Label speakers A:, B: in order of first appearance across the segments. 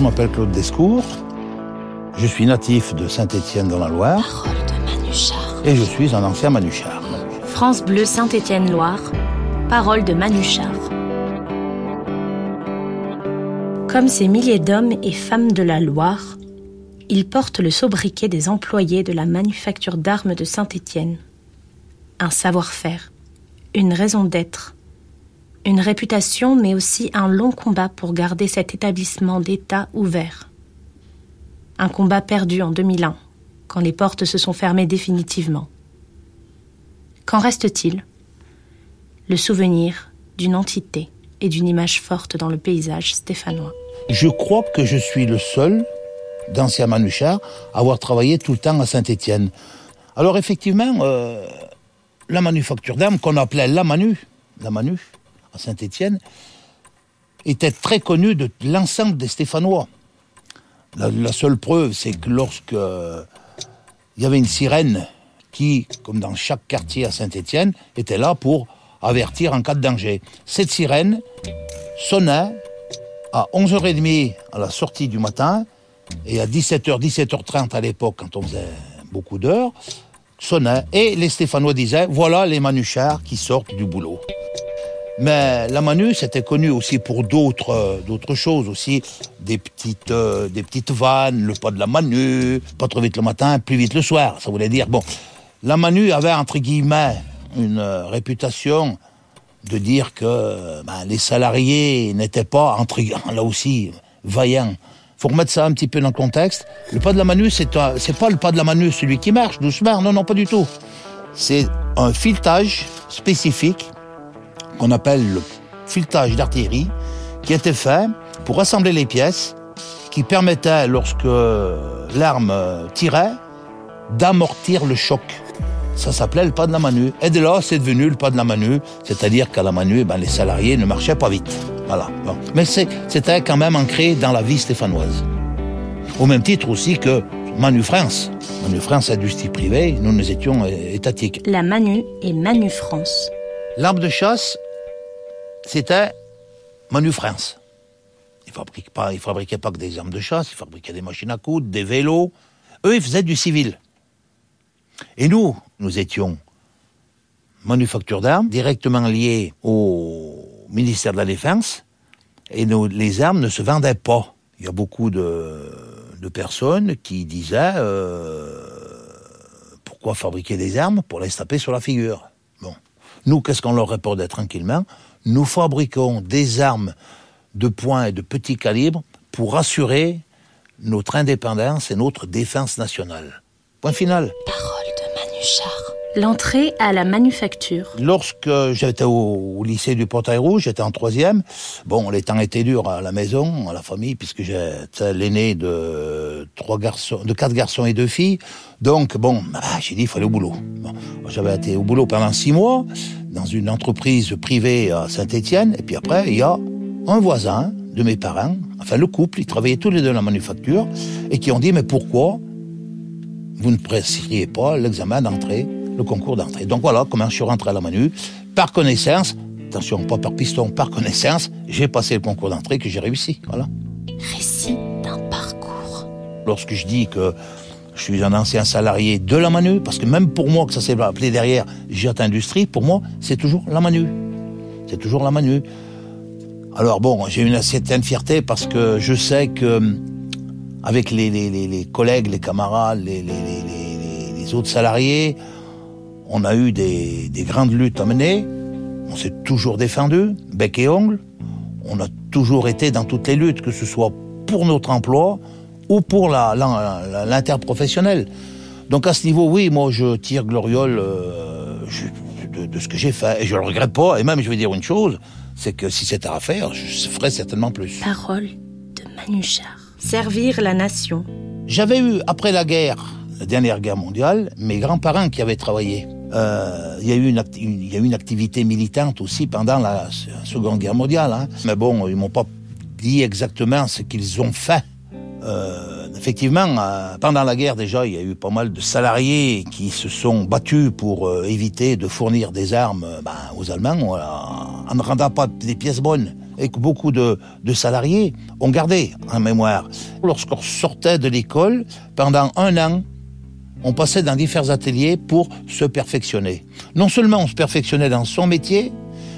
A: Je m'appelle Claude Descours. Je suis natif de Saint-Étienne dans la Loire.
B: Parole de Manuchard.
A: Et je suis un ancien Manuchard.
B: France Bleu Saint-Étienne-Loire. Parole de Manuchard. Comme ces milliers d'hommes et femmes de la Loire, ils portent le sobriquet des employés de la manufacture d'armes de Saint-Étienne. Un savoir-faire, une raison d'être, une réputation, mais aussi un long combat pour garder cet établissement d'État ouvert. Un combat perdu en 2001, quand les portes se sont fermées définitivement. Qu'en reste-t-il? Le souvenir d'une entité et d'une image forte dans le paysage stéphanois.
A: Je crois que je suis le seul d'anciens Manuchard à avoir travaillé tout le temps à Saint-Étienne. Alors effectivement, euh, la manufacture d'armes qu'on appelait la Manu, la Manu, à Saint-Étienne, était très connue de l'ensemble des Stéphanois. La, seule preuve, c'est que lorsque euh, il y avait une sirène qui, comme dans chaque quartier à Saint-Étienne, était là pour avertir en cas de danger. Cette sirène sonnait à 11h30 à la sortie du matin et à 17h, 17h30 à l'époque, quand on faisait beaucoup d'heures, sonnait et les Stéphanois disaient voilà les manuchards qui sortent du boulot. Mais la Manu, c'était connu aussi pour d'autres euh, choses aussi, des petites euh, des petites vannes, le pas de la Manu, pas trop vite le matin, plus vite le soir. Ça voulait dire bon, la Manu avait entre guillemets une euh, réputation de dire que ben, les salariés n'étaient pas entre là aussi vaillants. Faut remettre ça un petit peu dans le contexte. Le pas de la Manu, c'est pas le pas de la Manu, celui qui marche doucement. Non, non, pas du tout. C'est un filetage spécifique qu'on appelle le filetage d'artillerie, qui était fait pour assembler les pièces, qui permettait, lorsque l'arme tirait, d'amortir le choc. Ça s'appelait le pas de la Manu. Et de là, c'est devenu le pas de la Manu, c'est-à-dire qu'à la Manu, eh ben, les salariés ne marchaient pas vite. Voilà. Bon. Mais c'était quand même ancré dans la vie stéphanoise. Au même titre aussi que Manu France. Manu France, industrie privée, nous, nous étions euh, étatiques.
B: La Manu et Manu France.
A: L'arme de chasse, c'était Manu France. Ils fabriquaient pas, fabriquaient pas que des armes de chasse, ils fabriquaient des machines à coudre, des vélos. Eux, ils faisaient du civil. Et nous, nous étions manufacture d'armes, directement liés au ministère de la Défense, et les armes ne se vendaient pas. Il y a beaucoup de, personnes qui disaient euh, pourquoi fabriquer des armes pour les taper sur la figure? Bon. Nous, qu'est-ce qu'on leur répondait tranquillement? Nous fabriquons des armes de poing et de petit calibre pour assurer notre indépendance et notre défense nationale. Point final.
B: Parole de Manuchard. L'entrée à la manufacture.
A: Lorsque j'étais au, lycée du Portail Rouge, j'étais en troisième. Bon, les temps étaient durs à la maison, à la famille, puisque j'étais l'aîné de trois garçons, de quatre garçons et deux filles. Donc, bon, ah, j'ai dit, il fallait au boulot. Bon, J'avais été au boulot pendant six mois, dans une entreprise privée à Saint-Étienne. Et puis après, il y a un voisin de mes parents, enfin le couple, ils travaillaient tous les deux dans la manufacture, et qui ont dit, mais pourquoi vous ne presseriez pas l'examen d'entrée, le concours d'entrée? Donc voilà comment je suis rentré à la Manu. Par connaissance, attention, pas par piston, par connaissance, j'ai passé le concours d'entrée que j'ai réussi. Voilà.
B: Récit d'un parcours.
A: Lorsque je dis que je suis un ancien salarié de la Manu, parce que même pour moi, que ça s'est appelé derrière Jet Industrie, pour moi, c'est toujours la Manu. C'est toujours la Manu. Alors bon, j'ai une certaine fierté parce que je sais que avec les, collègues, les camarades, les autres salariés, on a eu des, des grandes luttes à mener. On s'est toujours défendu, bec et ongle. On a toujours été dans toutes les luttes, que ce soit pour notre emploi ou pour la- la- la- l'interprofessionnel. Donc à ce niveau, oui, moi je tire gloriole euh, de, de ce que j'ai fait. Et je le regrette pas. Et même, je vais dire une chose, c'est que si c'était à refaire, je ferais certainement plus.
B: Parole de Manuchard. Servir la nation.
A: J'avais eu, après la guerre, la dernière guerre mondiale, mes grands-parents qui avaient travaillé. Euh, Il y, a eu une acti- une- il y a eu une activité militante aussi pendant la Seconde Guerre mondiale. hein. Mais bon, ils m'ont pas dit exactement ce qu'ils ont fait. Euh, effectivement, euh, pendant la guerre déjà, il y a eu pas mal de salariés qui se sont battus pour euh, éviter de fournir des armes ben, aux Allemands euh, en ne rendant pas des pièces bonnes. et que beaucoup de, de salariés ont gardé en mémoire. Lorsqu'on sortait de l'école, pendant un an, on passait dans différents ateliers pour se perfectionner. Non seulement on se perfectionnait dans son métier,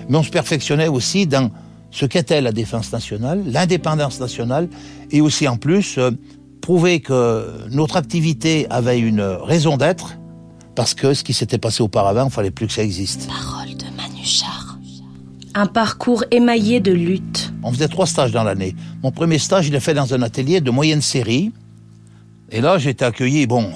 A: mais on se perfectionnait aussi dans ce qu'était la défense nationale, l'indépendance nationale, et aussi en plus euh, prouver que notre activité avait une raison d'être, parce que ce qui s'était passé auparavant, il fallait plus que ça existe.
B: Parole de Manuchard. Un parcours émaillé de luttes.
A: On faisait trois stages dans l'année. Mon premier stage, je l'ai fait dans un atelier de moyenne série. Et là, j'ai été accueilli, bon,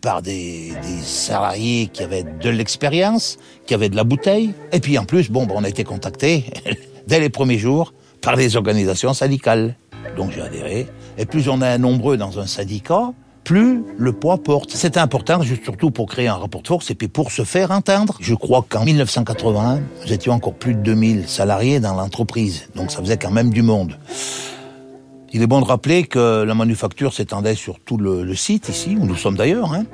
A: par des, des, salariés qui avaient de l'expérience, qui avaient de la bouteille. Et puis en plus, bon, on a été contacté dès les premiers jours par les organisations syndicales. Donc j'ai adhéré. Et plus on est nombreux dans un syndicat, plus le poids porte. C'est important, surtout pour créer un rapport de force et puis pour se faire entendre. Je crois qu'en 1981, nous étions encore plus de 2000 salariés dans l'entreprise. Donc ça faisait quand même du monde. Il est bon de rappeler que la manufacture s'étendait sur tout le, site ici, où nous sommes d'ailleurs, hein,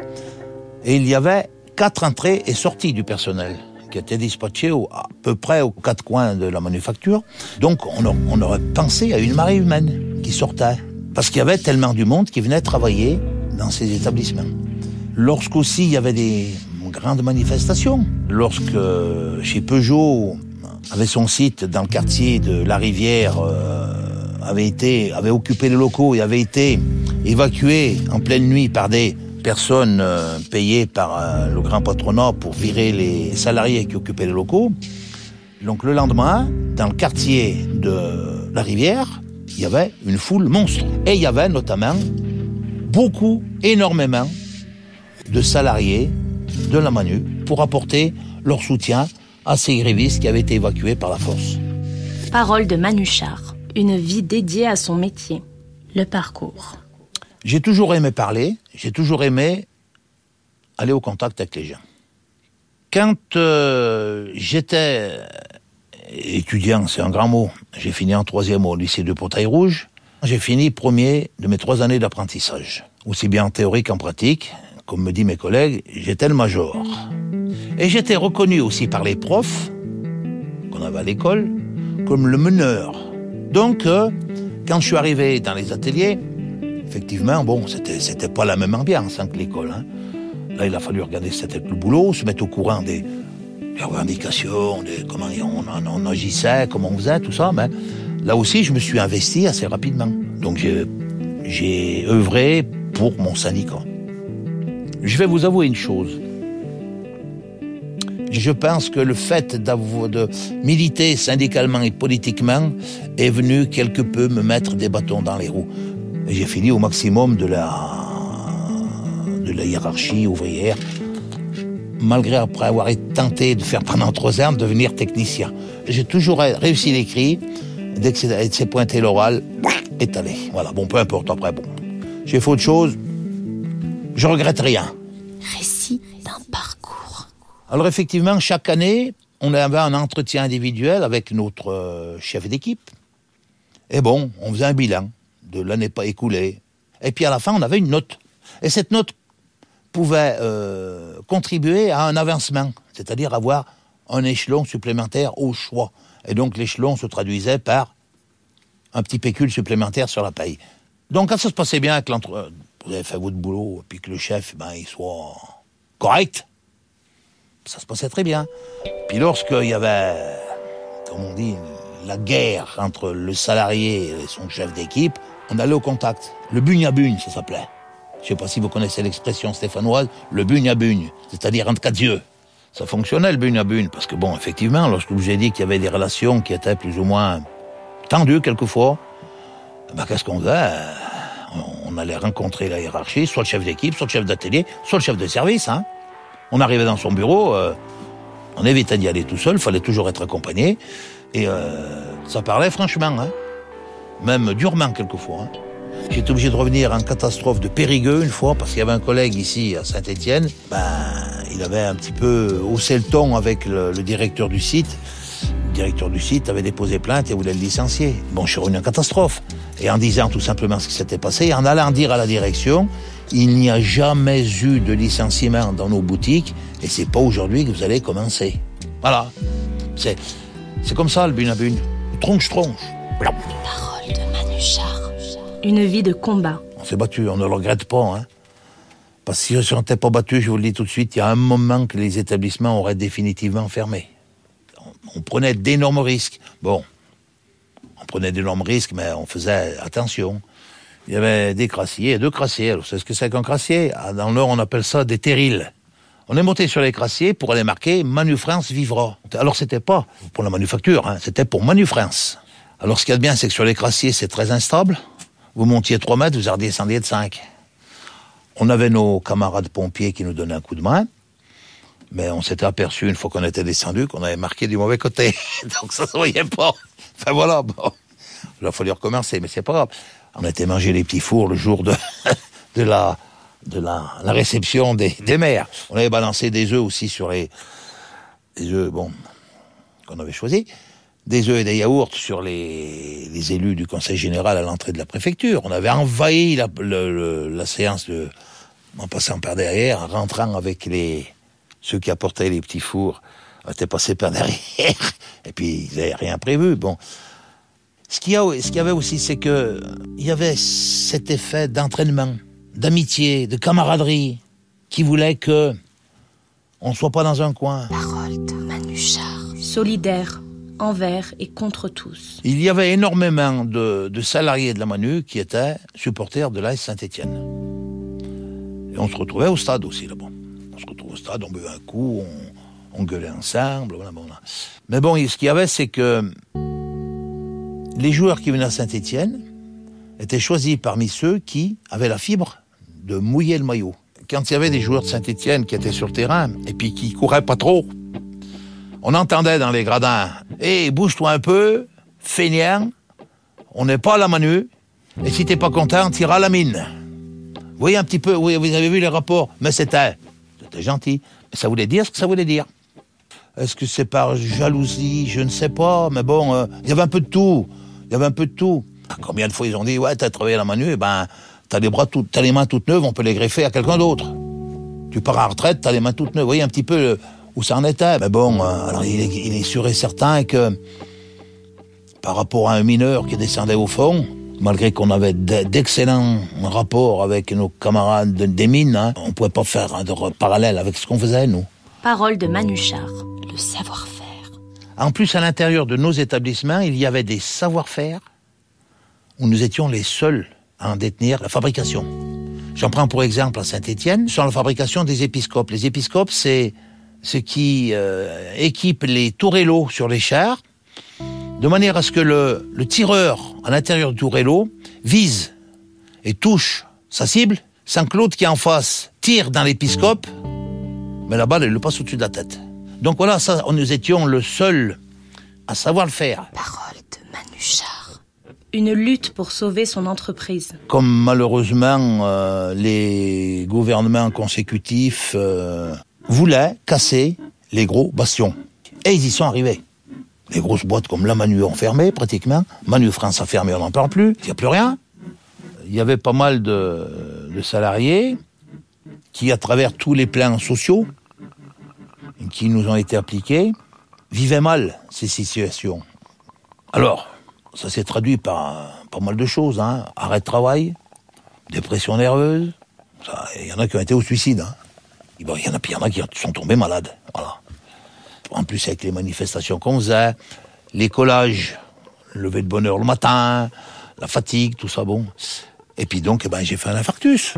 A: et il y avait quatre entrées et sorties du personnel qui étaient dispatchés au, à peu près aux quatre coins de la manufacture. Donc on aurait pensé à une marée humaine qui sortait, parce qu'il y avait tellement du monde qui venait travailler dans ces établissements. Lorsqu'aussi il y avait des grandes manifestations, lorsque chez Peugeot avait son site dans le quartier de la Rivière, euh, avait été, avait occupé les locaux et avait été évacué en pleine nuit par des personnes euh, payées par euh, le grand patronat pour virer les salariés qui occupaient les locaux. Donc le lendemain, dans le quartier de la Rivière, il y avait une foule monstre. Et il y avait notamment beaucoup, énormément de salariés de la Manu pour apporter leur soutien à ces grévistes qui avaient été évacués par la force.
B: Parole de Manuchard une vie dédiée à son métier, le parcours.
A: J'ai toujours aimé parler, j'ai toujours aimé aller au contact avec les gens. Quand euh, j'étais étudiant, c'est un grand mot, j'ai fini en troisième au lycée de Portail-Rouge, j'ai fini premier de mes trois années d'apprentissage. Aussi bien en théorie qu'en pratique, comme me disent mes collègues, j'étais le major. Et j'étais reconnu aussi par les profs, qu'on avait à l'école, comme le meneur donc, euh, quand je suis arrivé dans les ateliers, effectivement, bon, c'était, c'était pas la même ambiance hein, que l'école. Hein. Là, il a fallu regarder le boulot, se mettre au courant des, des revendications, de comment on, agissait, comment on faisait, tout ça. Mais là aussi, je me suis investi assez rapidement. Donc, j'ai œuvré pour mon syndicat. Je vais vous avouer une chose. Je pense que le fait de militer syndicalement et politiquement est venu quelque peu me mettre des bâtons dans les roues. J'ai fini au maximum de la, de la hiérarchie ouvrière, malgré après avoir tenté de faire pendant trois ans devenir technicien. J'ai toujours réussi l'écrit, dès que c'est pointé l'oral, est allé. Voilà, bon, peu importe après, bon. J'ai fait autre chose, je regrette rien. Alors effectivement, chaque année, on avait un entretien individuel avec notre euh, chef d'équipe. Et bon, on faisait un bilan de l'année pas écoulée. Et puis à la fin, on avait une note. Et cette note pouvait euh, contribuer à un avancement, c'est-à-dire avoir un échelon supplémentaire au choix. Et donc l'échelon se traduisait par un petit pécule supplémentaire sur la paye. Donc quand ça se passait bien, que vous avez fait votre boulot, et puis que le chef, ben, il soit correct, ça se passait très bien. Puis lorsqu'il y avait, comme on dit, la guerre entre le salarié et son chef d'équipe, on allait au contact. Le bugne à bugne, ça s'appelait. Je sais pas si vous connaissez l'expression stéphanoise, le bugne à bugne, c'est-à-dire entre quatre yeux. Ça fonctionnait le bugne à bugne, parce que bon, effectivement, lorsque vous ai dit qu'il y avait des relations qui étaient plus ou moins tendues quelquefois, ben qu'est-ce qu'on faisait? On allait rencontrer la hiérarchie, soit le chef d'équipe, soit le chef d'atelier, soit le chef de service, hein. On arrivait dans son bureau, euh, on évitait d'y aller tout seul, fallait toujours être accompagné. Et euh, ça parlait franchement, hein. même durement quelquefois. Hein. J'étais obligé de revenir en catastrophe de Périgueux une fois, parce qu'il y avait un collègue ici à Saint-Étienne. Ben, il avait un petit peu haussé le ton avec le, directeur du site. Le directeur du site avait déposé plainte et voulait le licencier. Bon, je suis revenu en catastrophe. Et en disant tout simplement ce qui s'était passé, en allant dire à la direction, il n'y a jamais eu de licenciement dans nos boutiques et c'est pas aujourd'hui que vous allez commencer. Voilà. C'est, c'est comme ça le bune à bune. Tronche-tronche.
B: Parole de Manuchar. Une vie de combat.
A: On s'est battu, on ne le regrette pas. Hein. Parce que si on n'était pas battu, je vous le dis tout de suite, il y a un moment que les établissements auraient définitivement fermé. On, prenait d'énormes risques. Bon, on prenait d'énormes risques, mais on faisait attention. Il y avait des crassiers, deux crassiers. Alors, c'est ce que c'est qu'un crassier? Ah, Dans le on appelle ça des terrils. On est monté sur les crassiers pour aller marquer Manu France vivra. Alors c'était pas pour la manufacture, hein, c'était pour Manu France. Alors ce qu'il y a de bien, c'est que sur les crassiers, c'est très instable. Vous montiez 3 mètres, vous redescendiez de 5. On avait nos camarades pompiers qui nous donnaient un coup de main. Mais on s'était aperçu une fois qu'on était descendu qu'on avait marqué du mauvais côté. Donc ça se voyait pas. Enfin voilà, bon. Il a fallu recommencer, mais c'est pas grave. On était mangé les petits fours le jour de, de la, de la, réception des, des. On avait balancé des œufs aussi sur les, des œufs, bon, qu'on avait choisis. Des œufs et des yaourts sur les, les élus du conseil général à l'entrée de la préfecture. On avait envahi la, séance en passant par derrière, en rentrant avec les, ceux qui apportaient les petits fours. On était passé par derrière. Et puis, ils n'avaient rien prévu. Bon. Ce qu'il y, qu'il avait aussi, c'est que il y avait cet effet d'entraînement, d'amitié, de camaraderie, qui voulait que on ne soit pas dans un coin.
B: Parole de Manuchar. Solidaire, envers et contre tous.
A: Il y avait énormément de, de salariés de la Manu qui étaient supporters de l'AS Saint-Étienne. Et on se retrouvait au stade aussi là-bas. On se retrouvait au stade, on buvait un coup, on, on gueulait ensemble. Voilà. Mais bon, ce qu'il y avait, c'est que les joueurs qui venaient à Saint-Étienne étaient choisis parmi ceux qui avaient la fibre de mouiller le maillot. Quand il y avait des joueurs de Saint-Étienne qui étaient sur le terrain et puis qui couraient pas trop, on entendait dans les gradins Hé, bouge-toi un peu, feignant, on n'est pas à la manu, et si t'es pas content, t'iras à la mine. Vous voyez un petit peu, vous avez vu les rapports, mais c'était, c'était gentil. Mais ça voulait dire ce que ça voulait dire. Est-ce que c'est par jalousie? Je ne sais pas, mais bon, euh, il y avait un peu de tout. Il y avait un peu de tout. Combien de fois ils ont dit, ouais, t'as travaillé à la manu, eh ben, t'as les bras tout, t'as les mains toutes neuves, on peut les greffer à quelqu'un d'autre. Tu pars à la retraite, t'as les mains toutes neuves. Vous voyez un petit peu euh, où ça en était. Mais bon, euh, alors il est sûr et certain que par rapport à un mineur qui descendait au fond, malgré qu'on avait d'excellents rapports avec nos camarades de- des mines, hein, on pouvait pas faire de- parallèle avec ce qu'on faisait, nous.
B: Parole de Manuchar. Le savoir-faire.
A: En plus, à l'intérieur de nos établissements, il y avait des savoir-faire où nous étions les seuls à en détenir la fabrication. J'en prends pour exemple à Saint-Étienne, sur la fabrication des épiscopes. Les épiscopes, c'est ce qui euh, équipe les tourellos sur les chars, de manière à ce que le, le tireur à l'intérieur du tourello vise et touche sa cible, sans que l'autre qui est en face tire dans l'épiscope, mais la balle, elle le passe au-dessus de la tête. Donc voilà, ça, nous étions le seul à savoir le faire.
B: Parole de Manuchar. Une lutte pour sauver son entreprise.
A: Comme malheureusement euh, les gouvernements consécutifs euh, voulaient casser les gros bastions. Et ils y sont arrivés. Les grosses boîtes comme la Manu ont fermé pratiquement. Manu France a fermé, on n'en parle plus. Il n'y a plus rien. Il y avait pas mal de, salariés qui, à travers tous les plans sociaux qui nous ont été appliqués, vivaient mal ces situations. Alors, ça s'est traduit par pas mal de choses. Hein. Arrêt de travail, dépression nerveuse. Il y en a qui ont été au suicide. Hein. Il y en a, y en a qui sont tombés malades. En plus, avec les manifestations qu'on faisait, les collages, lever de bonne heure le matin, la fatigue, tout ça, bon. Et puis donc, eh ben, j'ai fait un infarctus.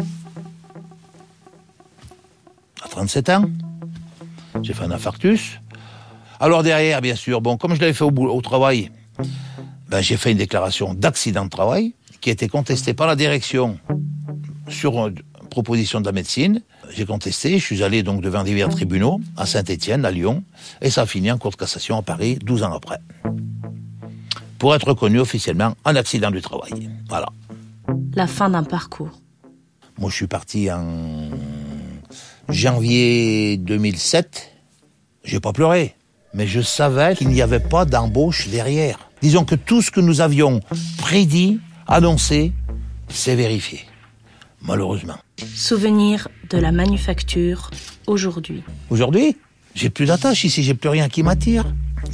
A: À 37 ans. J'ai fait un infarctus. Alors derrière, bien sûr, bon, comme je l'avais fait au, travail, ben, j'ai fait une déclaration d'accident de travail qui a été contestée par la direction sur euh, proposition de la médecine. J'ai contesté, je suis allé donc devant divers tribunaux, à Saint-Étienne, à Lyon, et ça a fini en cour de cassation à Paris 12 ans après. Pour être reconnu officiellement un accident du travail. Voilà.
B: La fin d'un parcours.
A: Moi, je suis parti en janvier 2007. J'ai pas pleuré, mais je savais qu'il n'y avait pas d'embauche derrière. Disons que tout ce que nous avions prédit, annoncé, s'est vérifié. Malheureusement.
B: Souvenir de la manufacture aujourd'hui.
A: Aujourd'hui, j'ai plus d'attache ici, j'ai plus rien qui m'attire.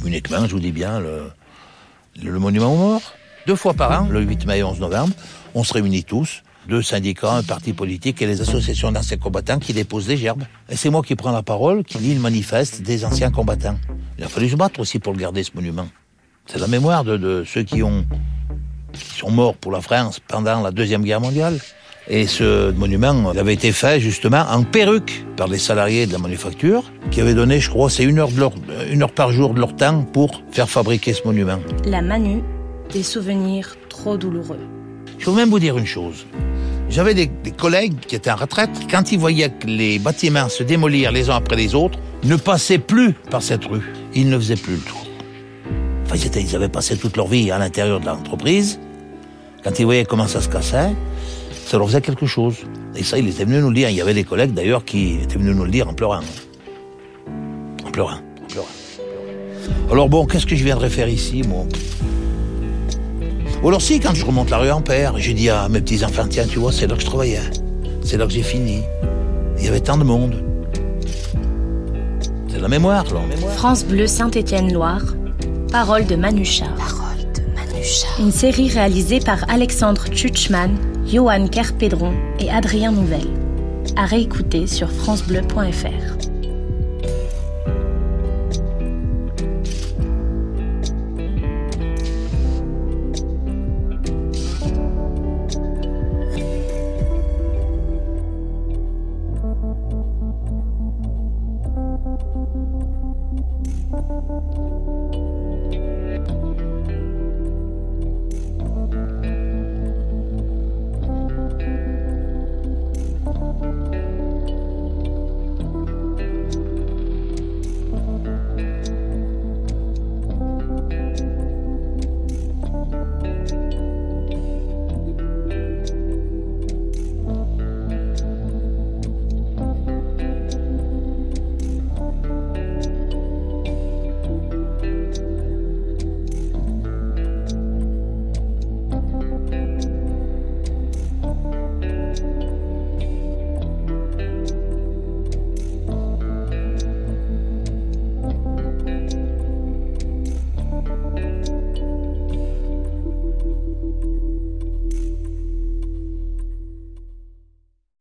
A: Uniquement, je vous dis bien, le, le monument aux morts. Deux fois par an, le 8 mai et 11 novembre, on se réunit tous, deux syndicats, un parti politique et les associations d'anciens combattants qui déposent des gerbes. Et c'est moi qui prends la parole, qui lis le manifeste des anciens combattants. Il a fallu se battre aussi pour le garder, ce monument. C'est la mémoire de, de ceux qui, ont, qui sont morts pour la France pendant la Deuxième Guerre mondiale. Et ce monument avait été fait justement en perruque par les salariés de la manufacture qui avaient donné, je crois, c'est une heure, de leur, une heure par jour de leur temps pour faire fabriquer ce monument.
B: La Manu, des souvenirs trop douloureux.
A: Je veux même vous dire une chose. J'avais des, des, collègues qui étaient en retraite. Quand ils voyaient que les bâtiments se démolir les uns après les autres, ne passaient plus par cette rue. Ils ne faisaient plus le tour. Enfin, ils, étaient, ils avaient passé toute leur vie à l'intérieur de l'entreprise. Quand ils voyaient comment ça se cassait, ça leur faisait quelque chose. Et ça, il était venu nous le dire. Il y avait des collègues d'ailleurs qui étaient venus nous le dire en pleurant. En pleurant, en pleurant. Alors bon, qu'est-ce que je viendrais faire ici, moi? Ou alors si, quand je remonte la rue Ampère, j'ai dit à mes petits-enfants, tiens, tu vois, c'est là que je travaillais. C'est là que j'ai fini. Il y avait tant de monde. C'est la mémoire, là.
B: France Bleu Saint-Étienne-Loire. Parole de Manuchard.
C: Parole de Manuchard.
B: Une série réalisée par Alexandre Tchutchman, Johan Kerpédron et Adrien Nouvel. À réécouter sur FranceBleu.fr.